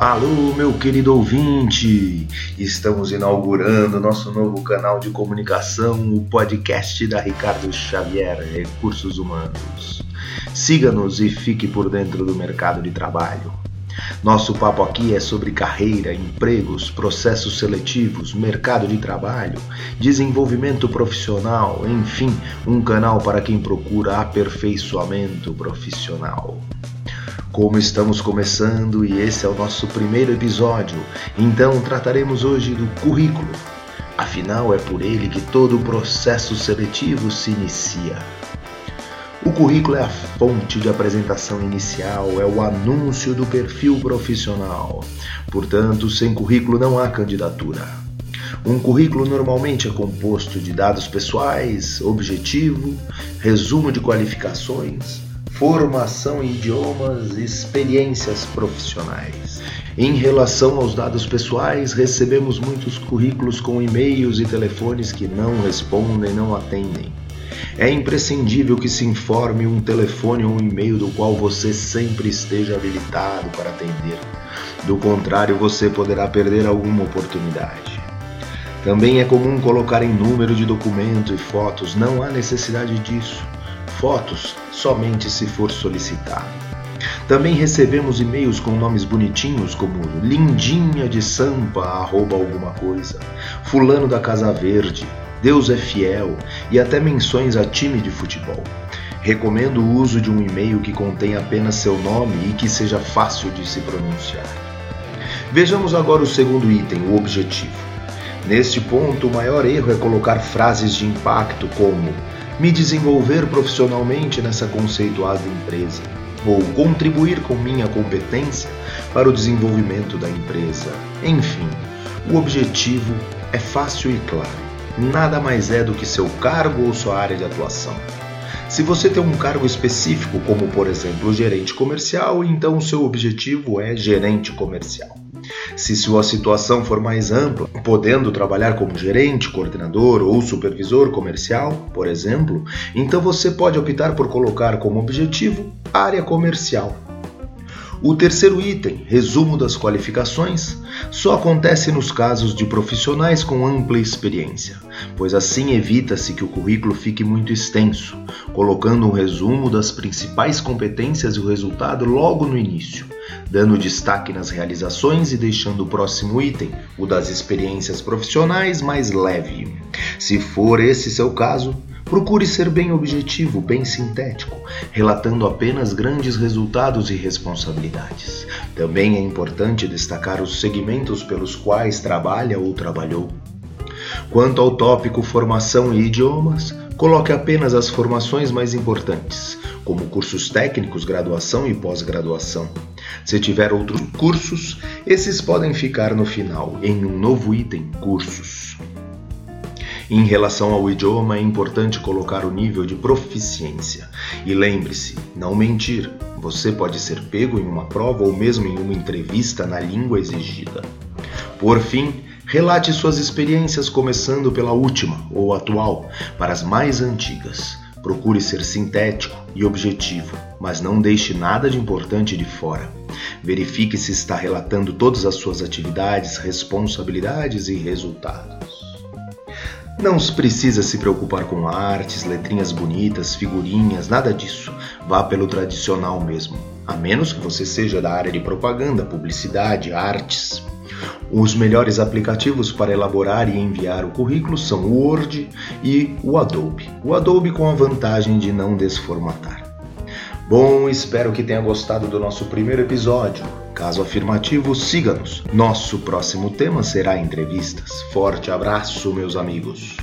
Alô, meu querido ouvinte! Estamos inaugurando nosso novo canal de comunicação, o podcast da Ricardo Xavier Recursos Humanos. Siga-nos e fique por dentro do mercado de trabalho. Nosso papo aqui é sobre carreira, empregos, processos seletivos, mercado de trabalho, desenvolvimento profissional, enfim, um canal para quem procura aperfeiçoamento profissional. Como estamos começando e esse é o nosso primeiro episódio, então trataremos hoje do currículo. Afinal, é por ele que todo o processo seletivo se inicia. O currículo é a fonte de apresentação inicial, é o anúncio do perfil profissional. Portanto, sem currículo não há candidatura. Um currículo normalmente é composto de dados pessoais, objetivo, resumo de qualificações, formação em idiomas e experiências profissionais. Em relação aos dados pessoais, recebemos muitos currículos com e-mails e telefones que não respondem, não atendem. É imprescindível que se informe um telefone ou um e-mail do qual você sempre esteja habilitado para atender. Do contrário, você poderá perder alguma oportunidade. Também é comum colocar em número de documento e fotos, não há necessidade disso fotos somente se for solicitado. Também recebemos e-mails com nomes bonitinhos como Lindinha de Sampa, arroba alguma coisa, Fulano da Casa Verde, Deus é Fiel e até menções a time de futebol. Recomendo o uso de um e-mail que contém apenas seu nome e que seja fácil de se pronunciar. Vejamos agora o segundo item, o objetivo. Neste ponto, o maior erro é colocar frases de impacto como me desenvolver profissionalmente nessa conceituada empresa, ou contribuir com minha competência para o desenvolvimento da empresa. Enfim, o objetivo é fácil e claro. Nada mais é do que seu cargo ou sua área de atuação. Se você tem um cargo específico, como por exemplo gerente comercial, então seu objetivo é gerente comercial. Se sua situação for mais ampla, podendo trabalhar como gerente, coordenador ou supervisor comercial, por exemplo, então você pode optar por colocar como objetivo área comercial. O terceiro item, resumo das qualificações, só acontece nos casos de profissionais com ampla experiência, pois assim evita-se que o currículo fique muito extenso, colocando um resumo das principais competências e o resultado logo no início, dando destaque nas realizações e deixando o próximo item, o das experiências profissionais, mais leve. Se for esse seu caso, Procure ser bem objetivo, bem sintético, relatando apenas grandes resultados e responsabilidades. Também é importante destacar os segmentos pelos quais trabalha ou trabalhou. Quanto ao tópico formação e idiomas, coloque apenas as formações mais importantes, como cursos técnicos, graduação e pós-graduação. Se tiver outros cursos, esses podem ficar no final, em um novo item, cursos. Em relação ao idioma, é importante colocar o nível de proficiência. E lembre-se, não mentir. Você pode ser pego em uma prova ou mesmo em uma entrevista na língua exigida. Por fim, relate suas experiências começando pela última ou atual, para as mais antigas. Procure ser sintético e objetivo, mas não deixe nada de importante de fora. Verifique se está relatando todas as suas atividades, responsabilidades e resultados. Não precisa se preocupar com artes, letrinhas bonitas, figurinhas, nada disso. Vá pelo tradicional mesmo, a menos que você seja da área de propaganda, publicidade, artes. Os melhores aplicativos para elaborar e enviar o currículo são o Word e o Adobe. O Adobe com a vantagem de não desformatar. Bom, espero que tenha gostado do nosso primeiro episódio. Caso afirmativo, siga-nos. Nosso próximo tema será entrevistas. Forte abraço, meus amigos.